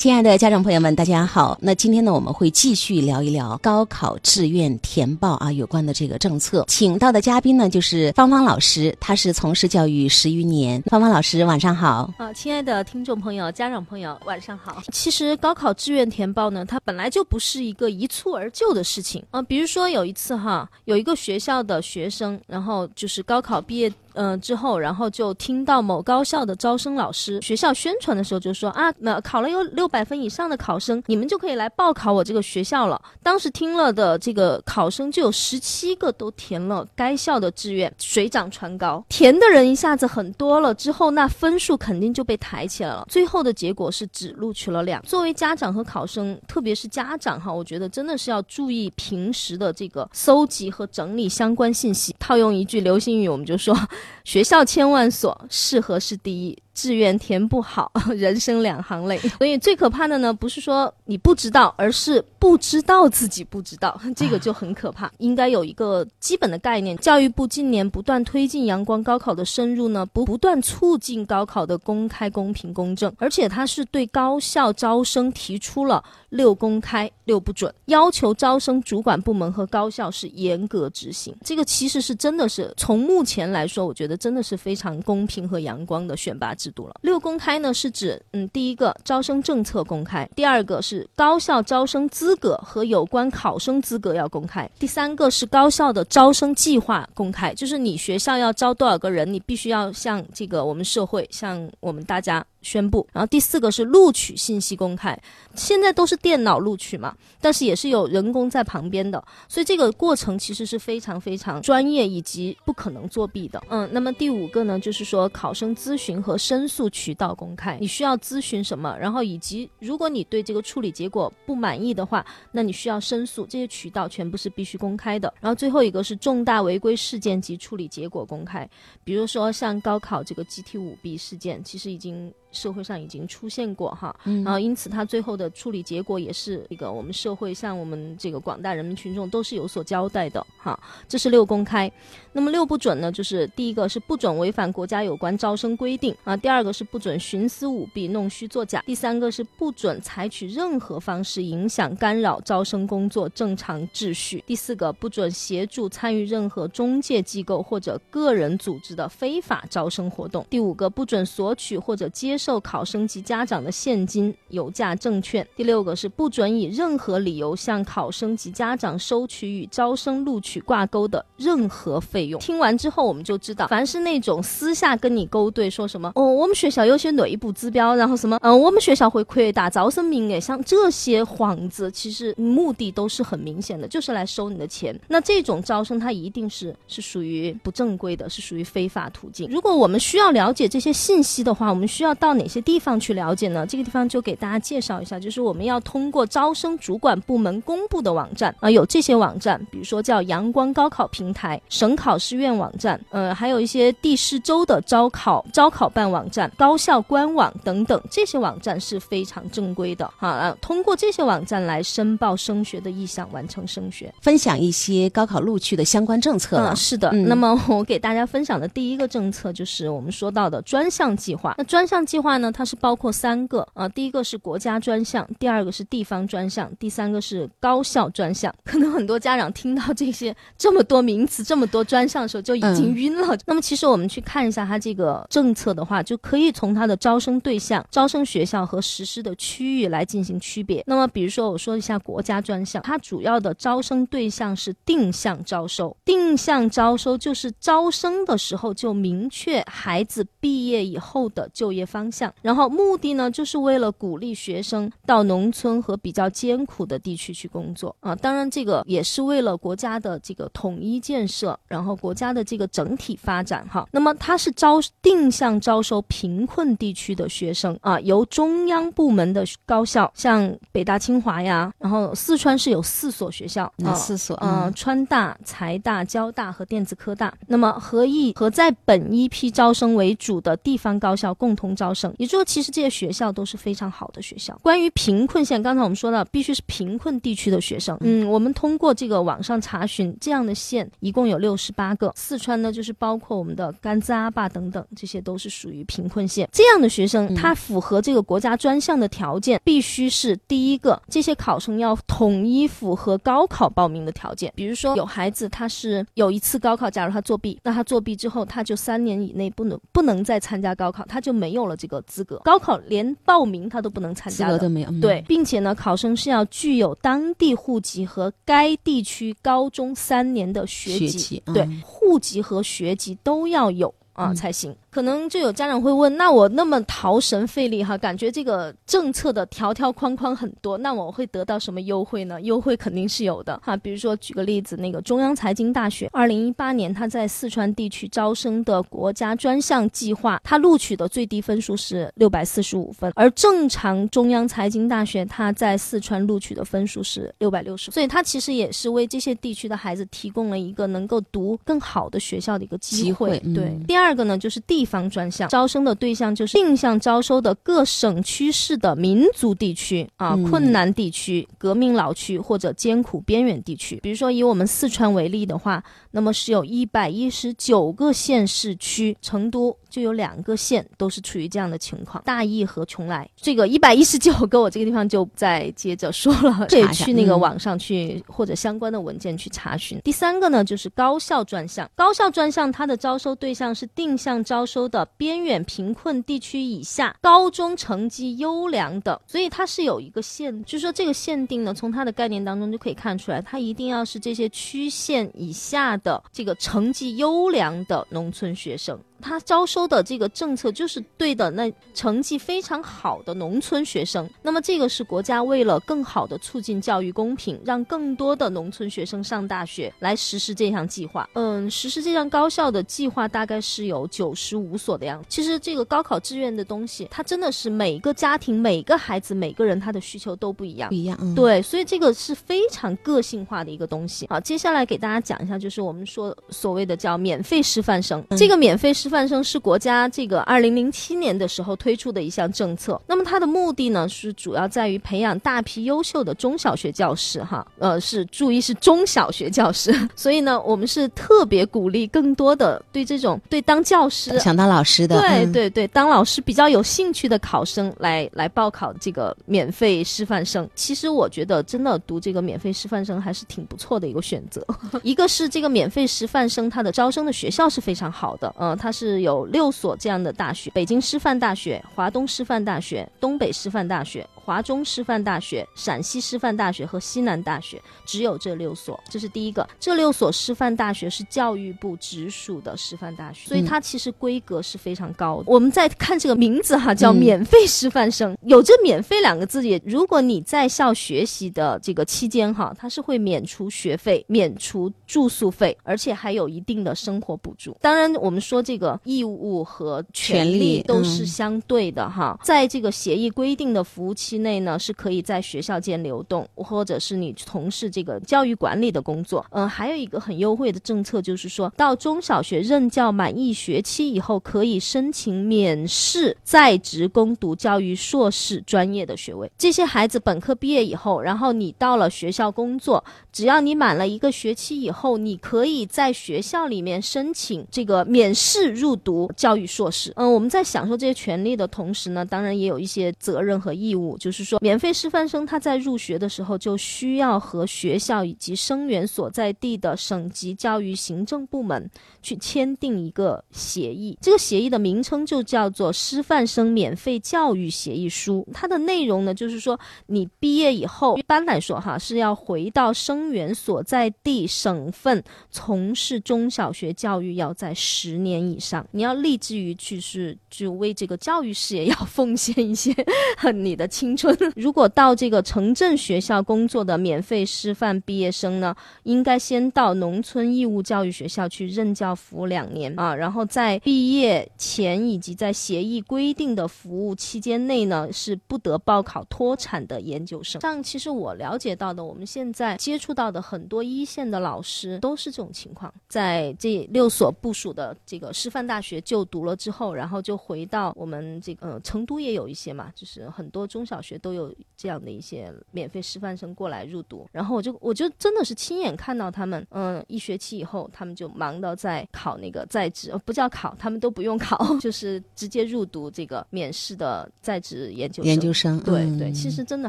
亲爱的家长朋友们，大家好。那今天呢，我们会继续聊一聊高考志愿填报啊有关的这个政策。请到的嘉宾呢，就是芳芳老师，她是从事教育十余年。芳芳老师，晚上好。啊，亲爱的听众朋友、家长朋友，晚上好。其实高考志愿填报呢，它本来就不是一个一蹴而就的事情啊。比如说有一次哈，有一个学校的学生，然后就是高考毕业。嗯，之后然后就听到某高校的招生老师学校宣传的时候就说啊，那考了有六百分以上的考生，你们就可以来报考我这个学校了。当时听了的这个考生就有十七个都填了该校的志愿，水涨船高，填的人一下子很多了，之后那分数肯定就被抬起来了。最后的结果是只录取了两。作为家长和考生，特别是家长哈，我觉得真的是要注意平时的这个搜集和整理相关信息。套用一句流行语，我们就说。学校千万所，适合是第一。志愿填不好，人生两行泪。所以最可怕的呢，不是说你不知道，而是不知道自己不知道，这个就很可怕。应该有一个基本的概念。教育部近年不断推进阳光高考的深入呢，不不断促进高考的公开、公平、公正，而且它是对高校招生提出了六公开、六不准，要求招生主管部门和高校是严格执行。这个其实是真的是从目前来说，我觉得真的是非常公平和阳光的选拔制。六公开呢，是指嗯，第一个招生政策公开，第二个是高校招生资格和有关考生资格要公开，第三个是高校的招生计划公开，就是你学校要招多少个人，你必须要向这个我们社会，向我们大家。宣布，然后第四个是录取信息公开，现在都是电脑录取嘛，但是也是有人工在旁边的，所以这个过程其实是非常非常专业以及不可能作弊的。嗯，那么第五个呢，就是说考生咨询和申诉渠道公开，你需要咨询什么，然后以及如果你对这个处理结果不满意的话，那你需要申诉，这些渠道全部是必须公开的。然后最后一个是重大违规事件及处理结果公开，比如说像高考这个集体舞弊事件，其实已经。社会上已经出现过哈，然后因此他最后的处理结果也是一个我们社会向我们这个广大人民群众都是有所交代的哈。这是六公开，那么六不准呢？就是第一个是不准违反国家有关招生规定啊，第二个是不准徇私舞弊、弄虚作假，第三个是不准采取任何方式影响、干扰招生工作正常秩序，第四个不准协助参与任何中介机构或者个人组织的非法招生活动，第五个不准索取或者接。受考生及家长的现金、有价证券。第六个是不准以任何理由向考生及家长收取与招生录取挂钩的任何费用。听完之后，我们就知道，凡是那种私下跟你勾兑，说什么哦，我们学校有些内部指标，然后什么嗯，我们学校会扩大招生名额，像这些幌子，其实目的都是很明显的，就是来收你的钱。那这种招生，它一定是是属于不正规的，是属于非法途径。如果我们需要了解这些信息的话，我们需要到。到哪些地方去了解呢？这个地方就给大家介绍一下，就是我们要通过招生主管部门公布的网站啊，有这些网站，比如说叫阳光高考平台、省考试院网站，呃，还有一些地市州的招考招考办网站、高校官网等等，这些网站是非常正规的啊。通过这些网站来申报升学的意向，完成升学，分享一些高考录取的相关政策了。是的，那么我给大家分享的第一个政策就是我们说到的专项计划。那专项计划呢，它是包括三个啊，第一个是国家专项，第二个是地方专项，第三个是高校专项。可能很多家长听到这些这么多名词、这么多专项的时候就已经晕了。那么其实我们去看一下它这个政策的话，就可以从它的招生对象、招生学校和实施的区域来进行区别。那么比如说我说一下国家专项，它主要的招生对象是定向招收，定向招收就是招生的时候就明确孩子毕业以后的就业方。向，然后目的呢，就是为了鼓励学生到农村和比较艰苦的地区去工作啊。当然，这个也是为了国家的这个统一建设，然后国家的这个整体发展哈。那么，它是招定向招收贫困地区的学生啊，由中央部门的高校，像北大、清华呀，然后四川是有四所学校，啊四所？嗯，川大、财大、交大和电子科大。那么，和一和在本一批招生为主的地方高校共同招生。生。也就是说，其实这些学校都是非常好的学校。关于贫困县，刚才我们说到，必须是贫困地区的学生。嗯，我们通过这个网上查询，这样的县一共有六十八个。四川呢，就是包括我们的甘孜、阿坝等等，这些都是属于贫困县。这样的学生，他符合这个国家专项的条件，必须是第一个，这些考生要统一符合高考报名的条件。比如说，有孩子他是有一次高考，假如他作弊，那他作弊之后，他就三年以内不能不能再参加高考，他就没有了这个资格。高考连报名他都不能参加，资格都没有。对，并且呢，考生是要具有当地户籍和该地区高中三年的学籍，对，户籍和学籍都要有啊才行。可能就有家长会问，那我那么劳神费力哈，感觉这个政策的条条框框很多，那我会得到什么优惠呢？优惠肯定是有的哈，比如说举个例子，那个中央财经大学，二零一八年他在四川地区招生的国家专项计划，他录取的最低分数是六百四十五分，而正常中央财经大学他在四川录取的分数是六百六十，所以他其实也是为这些地区的孩子提供了一个能够读更好的学校的一个机会。对，第二个呢就是地。地方专项招生的对象就是定向招收的各省区市的民族地区啊，困难地区、革命老区或者艰苦边远地区。比如说以我们四川为例的话，那么是有一百一十九个县市区，成都。就有两个县都是处于这样的情况，大邑和邛崃。这个一百一十九个，我这个地方就不再接着说了，可以去那个网上去或者相关的文件去查询。第三个呢，就是高校专项。高校专项它的招收对象是定向招收的边远贫困地区以下高中成绩优良的，所以它是有一个限，就是说这个限定呢，从它的概念当中就可以看出来，它一定要是这些区县以下的这个成绩优良的农村学生。他招收的这个政策就是对的，那成绩非常好的农村学生。那么这个是国家为了更好的促进教育公平，让更多的农村学生上大学来实施这项计划。嗯，实施这项高校的计划大概是有九十五所的样子。其实这个高考志愿的东西，它真的是每个家庭、每个孩子、每个人他的需求都不一样，不一样。对，所以这个是非常个性化的一个东西。好，接下来给大家讲一下，就是我们说所谓的叫免费师范生，这个免费师。范生是国家这个二零零七年的时候推出的一项政策，那么它的目的呢是主要在于培养大批优秀的中小学教师，哈，呃，是注意是中小学教师，所以呢，我们是特别鼓励更多的对这种对当教师想当老师的，对对对，当老师比较有兴趣的考生来来报考这个免费师范生。其实我觉得真的读这个免费师范生还是挺不错的一个选择。一个是这个免费师范生它的招生的学校是非常好的，嗯，它是。是有六所这样的大学：北京师范大学、华东师范大学、东北师范大学。华中师范大学、陕西师范大学和西南大学只有这六所，这是第一个。这六所师范大学是教育部直属的师范大学，所以它其实规格是非常高的。我们再看这个名字哈，叫免费师范生，有这“免费”两个字，也如果你在校学习的这个期间哈，它是会免除学费、免除住宿费，而且还有一定的生活补助。当然，我们说这个义务和权利都是相对的哈，在这个协议规定的服务期。内呢是可以在学校间流动，或者是你从事这个教育管理的工作。嗯，还有一个很优惠的政策，就是说到中小学任教满一学期以后，可以申请免试在职攻读教育硕士专业的学位。这些孩子本科毕业以后，然后你到了学校工作，只要你满了一个学期以后，你可以在学校里面申请这个免试入读教育硕士。嗯，我们在享受这些权利的同时呢，当然也有一些责任和义务，就。是说，免费师范生他在入学的时候就需要和学校以及生源所在地的省级教育行政部门去签订一个协议。这个协议的名称就叫做《师范生免费教育协议书》。它的内容呢，就是说你毕业以后，一般来说哈是要回到生源所在地省份从事中小学教育，要在十年以上。你要立志于去是就为这个教育事业要奉献一些 你的青。青春。如果到这个城镇学校工作的免费师范毕业生呢，应该先到农村义务教育学校去任教服务两年啊，然后在毕业前以及在协议规定的服务期间内呢，是不得报考脱产的研究生。像其实我了解到的，我们现在接触到的很多一线的老师都是这种情况，在这六所部署的这个师范大学就读了之后，然后就回到我们这个成都也有一些嘛，就是很多中小学都有这样的一些免费师范生过来入读，然后我就我就真的是亲眼看到他们，嗯，一学期以后他们就忙到在考那个在职，不叫考，他们都不用考，就是直接入读这个免试的在职研究生。研究生，对嗯对，其实真的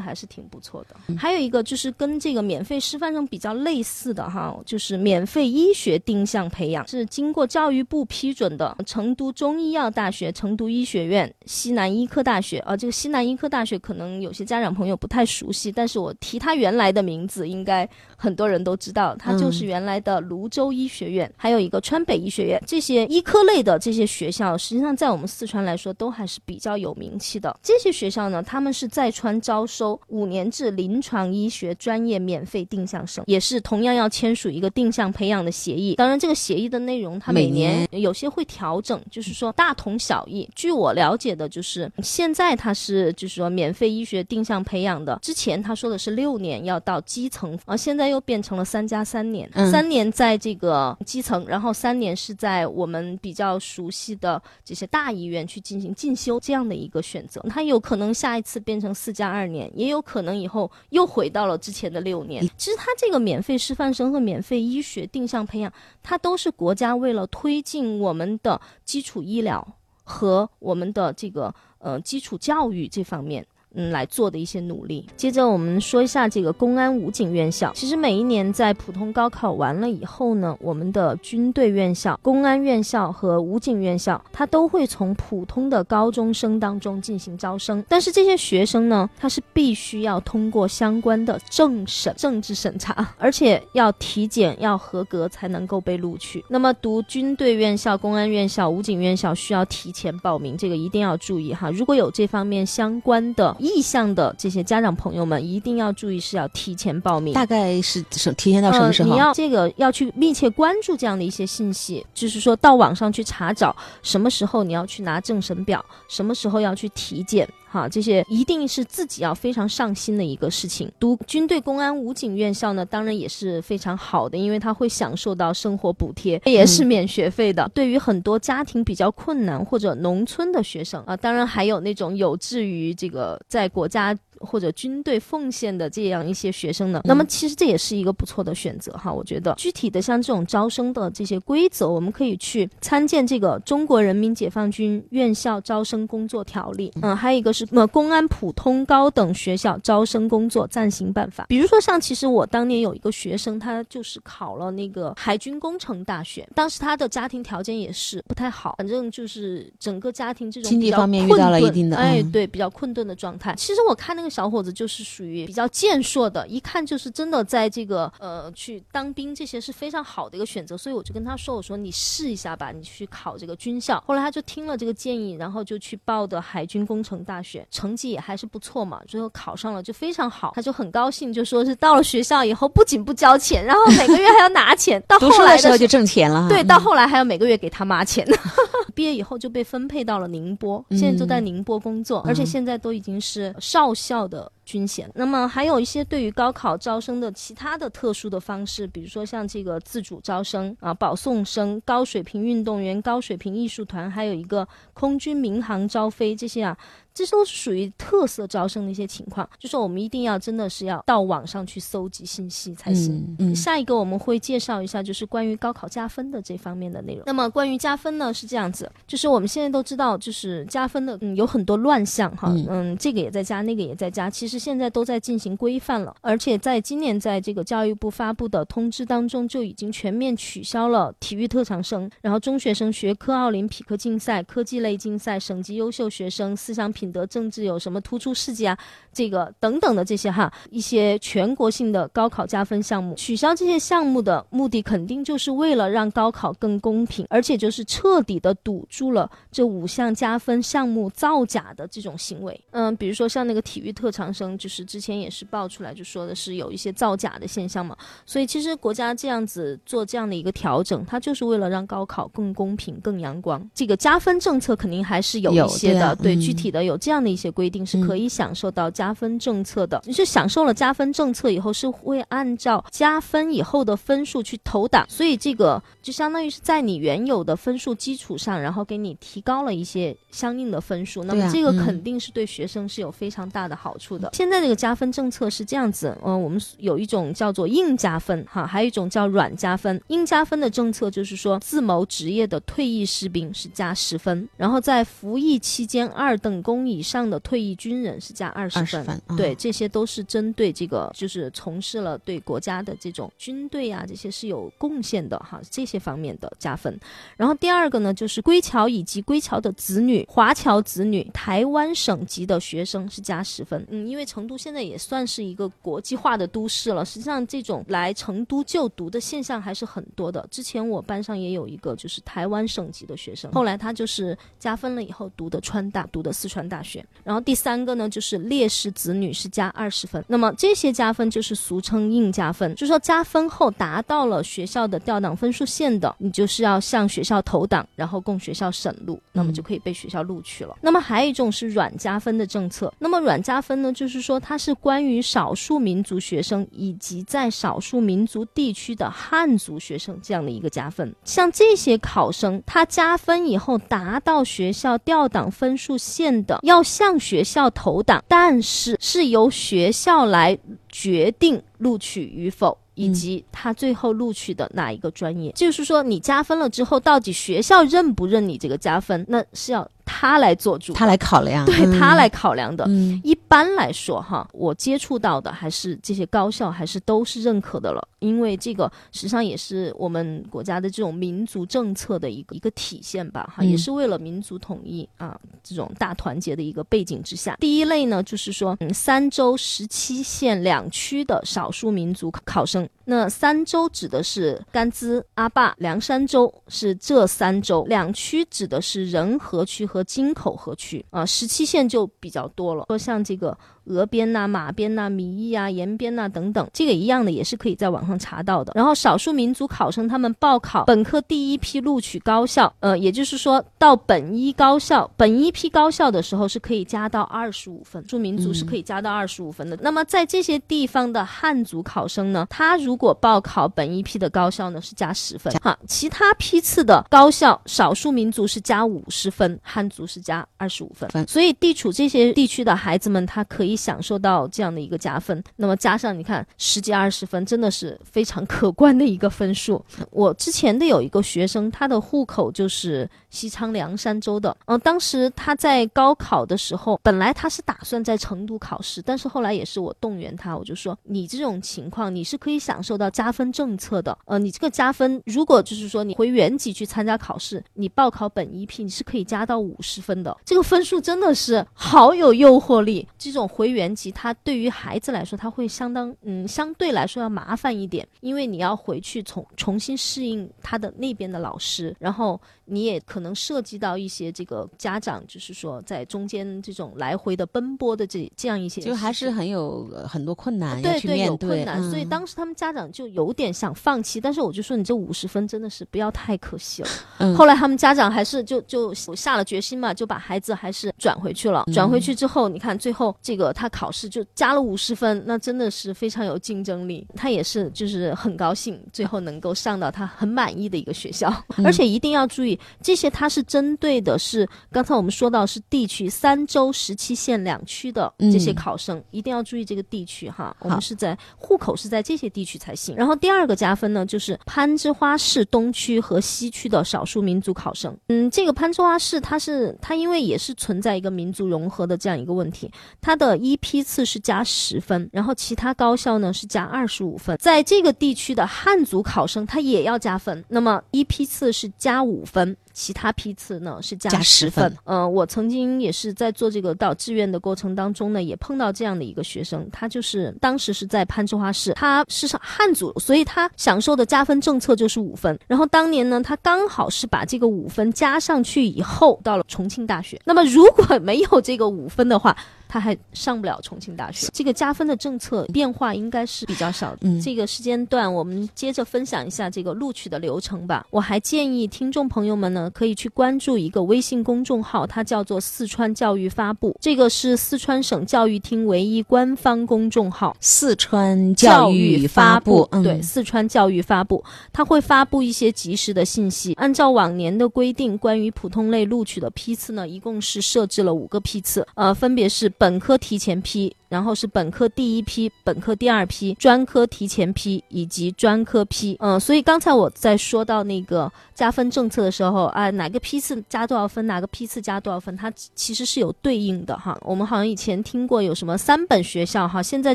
还是挺不错的。还有一个就是跟这个免费师范生比较类似的哈，就是免费医学定向培养，是经过教育部批准的。成都中医药大学、成都医学院、西南医科大学，啊，这个西南医科大学可能能有些家长朋友不太熟悉，但是我提他原来的名字，应该很多人都知道，它就是原来的泸州医学院，还有一个川北医学院，这些医科类的这些学校，实际上在我们四川来说都还是比较有名气的。这些学校呢，他们是在川招收五年制临床医学专业免费定向生，也是同样要签署一个定向培养的协议。当然，这个协议的内容它每年有些会调整，就是说大同小异。据我了解的，就是现在它是就是说免费医学定向培养的，之前他说的是六年要到基层，而，现在又变成了三加三年，嗯三年在这个基层，然后三年是在我们比较熟悉的这些大医院去进行进修这样的一个选择。它有可能下一次变成四加二年，也有可能以后又回到了之前的六年。其实它这个免费师范生和免费医学定向培养，它都是国家为了推进我们的基础医疗和我们的这个呃基础教育这方面。嗯，来做的一些努力。接着我们说一下这个公安武警院校。其实每一年在普通高考完了以后呢，我们的军队院校、公安院校和武警院校，它都会从普通的高中生当中进行招生。但是这些学生呢，他是必须要通过相关的政审、政治审查，而且要体检要合格才能够被录取。那么读军队院校、公安院校、武警院校需要提前报名，这个一定要注意哈。如果有这方面相关的意向的这些家长朋友们，一定要注意是要提前报名。大概是什提前到什么时候？呃？你要这个要去密切关注这样的一些信息，就是说到网上去查找什么时候你要去拿政审表，什么时候要去体检。哈，这些一定是自己要非常上心的一个事情。读军队公安武警院校呢，当然也是非常好的，因为他会享受到生活补贴，也是免学费的。对于很多家庭比较困难或者农村的学生啊，当然还有那种有志于这个在国家。或者军队奉献的这样一些学生呢，那么其实这也是一个不错的选择哈。我觉得具体的像这种招生的这些规则，我们可以去参见这个《中国人民解放军院校招生工作条例》，嗯，还有一个是呃公安普通高等学校招生工作暂行办法。比如说像其实我当年有一个学生，他就是考了那个海军工程大学，当时他的家庭条件也是不太好，反正就是整个家庭这种经济方面遇到了一定的哎嗯对比较困顿的状态。其实我看那个小伙子就是属于比较健硕的，一看就是真的在这个呃去当兵这些是非常好的一个选择，所以我就跟他说，我说你试一下吧，你去考这个军校。后来他就听了这个建议，然后就去报的海军工程大学，成绩也还是不错嘛，最后考上了就非常好，他就很高兴，就说是到了学校以后不仅不交钱，然后每个月还要拿钱，到后来的时候就挣钱了。对，嗯到后来还要每个月给他妈钱。毕业以后就被分配到了宁波，现在就在宁波工作，而且现在都已经是少校的军衔。那么还有一些对于高考招生的其他的特殊的方式，比如说像这个自主招生啊、保送生、高水平运动员、高水平艺术团，还有一个空军民航招飞这些啊。这都是属于特色招生的一些情况，就是我们一定要真的是要到网上去搜集信息才行。嗯嗯下一个我们会介绍一下，就是关于高考加分的这方面的内容。那么关于加分呢，是这样子，就是我们现在都知道，就是加分的，嗯，有很多乱象哈，嗯嗯这个也在加，那个也在加。其实实现在都在进行规范了，而且在今年在这个教育部发布的通知当中，就已经全面取消了体育特长生，然后中学生学科奥林匹克竞赛、科技类竞赛、省级优秀学生、思想品德政治有什么突出事迹啊，这个等等的这些哈一些全国性的高考加分项目，取消这些项目的目的肯定就是为了让高考更公平，而且就是彻底的堵住了这五项加分项目造假的这种行为。嗯，比如说像那个体育特长生，就是之前也是爆出来就说的是有一些造假的现象嘛，所以其实国家这样子做这样的一个调整，它就是为了让高考更公平、更阳光。这个加分政策肯定还是有一些的，对具体的有这样的一些规定是可以享受到加分政策的。你是享受了加分政策以后，是会按照加分以后的分数去投档，所以这个就相当于是在你原有的分数基础上，然后给你提高了一些相应的分数。那么这个肯定是对学生是有非常大的好处的。现在这个加分政策是这样子，嗯，我们有一种叫做硬加分，哈，还有一种叫软加分。硬加分的政策就是说，自谋职业的退役士兵是加十分，然后在服役期间二等功以上的退役军人是加二十分。对，这些都是针对这个，就是从事了对国家的这种军队啊，这些是有贡献的哈，这些方面的加分。然后第二个呢，就是归侨以及归侨的子女、华侨子女、台湾省级的学生是加十分。嗯，因为成都现在也算是一个国际化的都市了，实际上这种来成都就读的现象还是很多的。之前我班上也有一个就是台湾省级的学生，后来他就是加分了以后读的川大，读的四川大学。然后第三个呢，就是烈士子女是加二十分。那么这些加分就是俗称硬加分，就是说加分后达到了学校的调档分数线的，你就是要向学校投档，然后供学校审录，那么就可以被学校录取了。那么还有一种是软加分的政策，那么软加分呢，就是说它是关于少数民族学生以及在少数民族地区的汉族学生这样的一个加分。像这些考生，他加分以后达到学校调档分数线的，要向学校投档，但是是由学校来决定录取与否。以及他最后录取的哪一个专业，就是说你加分了之后，到底学校认不认你这个加分，那是要。他来做主，他来考量，对他来考量的。一般来说，哈，我接触到的还是这些高校，还是都是认可的了。因为这个实际上也是我们国家的这种民族政策的一个一个体现吧，哈，也是为了民族统一啊，这种大团结的一个背景之下。第一类呢，就是说，嗯，三州十七县两区的少数民族考生。那三州指的是甘孜、阿坝、凉山州，是这三州。两区指的是仁和区和金口河区啊，十七县就比较多了。说像这个。额边呐、马边呐、米易啊、延边呐等等，这个一样的也是可以在网上查到的。然后少数民族考生他们报考本科第一批录取高校，呃，也就是说到本一高校、本一批高校的时候是可以加到二十五分，少数民族是可以加到二十五分的。那么在这些地方的汉族考生呢，他如果报考本一批的高校呢是加十分，哈，其他批次的高校少数民族是加五十分，汉族是加二十五分。所以地处这些地区的孩子们，他可以。享受到这样的一个加分，那么加上你看十几二十分，真的是非常可观的一个分数。我之前的有一个学生，他的户口就是西昌凉山州的，嗯，当时他在高考的时候，本来他是打算在成都考试，但是后来也是我动员他，我就说你这种情况你是可以享受到加分政策的，呃，你这个加分如果就是说你回原籍去参加考试，你报考本一批你是可以加到五十分的，这个分数真的是好有诱惑力，这种。回原籍，它对于孩子来说，他会相当嗯，相对来说要麻烦一点，因为你要回去重重新适应他的那边的老师，然后你也可能涉及到一些这个家长，就是说在中间这种来回的奔波的这这样一些，就还是很有很多困难对对，有困难，所以当时他们家长就有点想放弃，但是我就说你这五十分真的是不要太可惜了。后来他们家长还是就就下了决心嘛，就把孩子还是转回去了。转回去之后，你看最后这个。他考试就加了五十分，那真的是非常有竞争力。他也是就是很高兴，最后能够上到他很满意的一个学校。而且一定要注意，这些它是针对的是刚才我们说到是地区三州十七县两区的这些考生，一定要注意这个地区哈。我们是在户口是在这些地区才行。然后第二个加分呢，就是攀枝花市东区和西区的少数民族考生。嗯，这个攀枝花市它是它因为也是存在一个民族融合的这样一个问题，它的一批次是加十分，然后其他高校呢是加二十五分。在这个地区的汉族考生他也要加分，那么一批次是加五分。其他批次呢是加十分。嗯，我曾经也是在做这个到志愿的过程当中呢，也碰到这样的一个学生，他就是当时是在攀枝花市，他是汉族，所以他享受的加分政策就是五分。然后当年呢，他刚好是把这个五分加上去以后，到了重庆大学。那么如果没有这个五分的话，他还上不了重庆大学。这个加分的政策变化应该是比较少的。嗯，这个时间段我们接着分享一下这个录取的流程吧。我还建议听众朋友们呢，可以去关注一个微信公众号，它叫做“四川教育发布”，这个是四川省教育厅唯一官方公众号。四川教育发布，嗯对，四川教育发布，它会发布一些及时的信息。按照往年的规定，关于普通类录取的批次呢，一共是设置了五个批次，呃，分别是。本科提前批。然后是本科第一批、本科第二批、专科提前批以及专科批。嗯，所以刚才我在说到那个加分政策的时候啊，哪个批次加多少分，哪个批次加多少分，它其实是有对应的哈。我们好像以前听过有什么三本学校哈，现在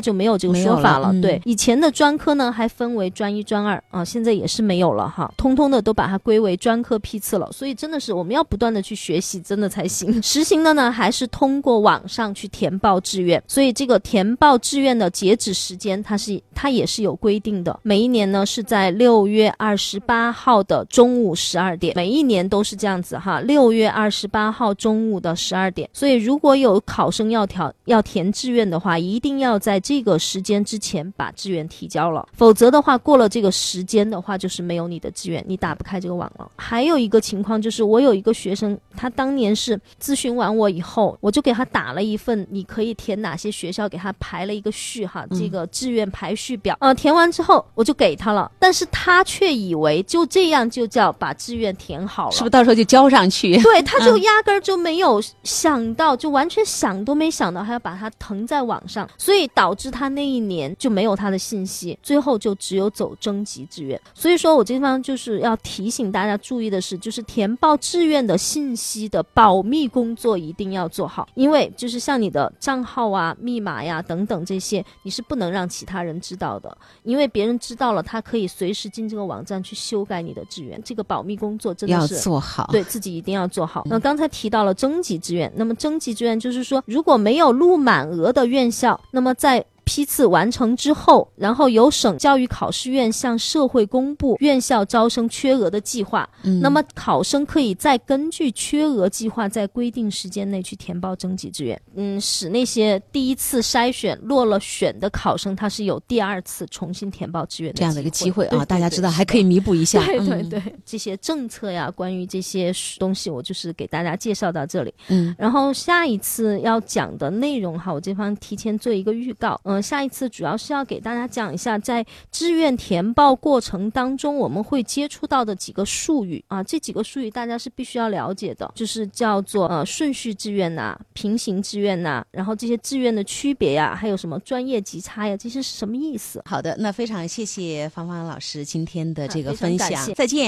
就没有这个说法了。对，以前的专科呢还分为专一、专二啊，现在也是没有了哈，通通的都把它归为专科批次了。所以真的是我们要不断的去学习，真的才行。实行的呢还是通过网上去填报志愿，所以这。个填报志愿的截止时间，它是它也是有规定的。每一年呢是在六月二十八号的中午十二点，每一年都是这样子哈。六月二十八号中午的十二点，所以如果有考生要调要填志愿的话，一定要在这个时间之前把志愿提交了，否则的话过了这个时间的话，就是没有你的志愿，你打不开这个网了。还有一个情况就是，我有一个学生，他当年是咨询完我以后，我就给他打了一份，你可以填哪些学校。要给他排了一个序哈，这个志愿排序表，呃，填完之后我就给他了，但是他却以为就这样就叫把志愿填好了，是不是到时候就交上去？对，他就压根儿就没有想到，就完全想都没想到还要把它腾在网上，所以导致他那一年就没有他的信息，最后就只有走征集志愿。所以说我这地方就是要提醒大家注意的是，就是填报志愿的信息的保密工作一定要做好，因为就是像你的账号啊、密码。码呀，等等这些，你是不能让其他人知道的，因为别人知道了，他可以随时进这个网站去修改你的志愿。这个保密工作真的是要做好，对自己一定要做好。那刚才提到了征集志愿，那么征集志愿就是说，如果没有录满额的院校，那么在批次完成之后，然后由省教育考试院向社会公布院校招生缺额的计划。嗯，那么考生可以再根据缺额计划，在规定时间内去填报征集志愿。嗯，使那些第一次筛选落了选的考生，他是有第二次重新填报志愿这样的一个机会啊。大家知道还可以弥补一下。对对对，这些政策呀，关于这些东西，我就是给大家介绍到这里。嗯，然后下一次要讲的内容哈，我这方提前做一个预告。嗯。下一次主要是要给大家讲一下，在志愿填报过程当中，我们会接触到的几个术语啊，这几个术语大家是必须要了解的，就是叫做呃顺序志愿呐、平行志愿呐，然后这些志愿的区别呀，还有什么专业级差呀，这些是什么意思？好的，那非常谢谢芳芳老师今天的这个分享，再见。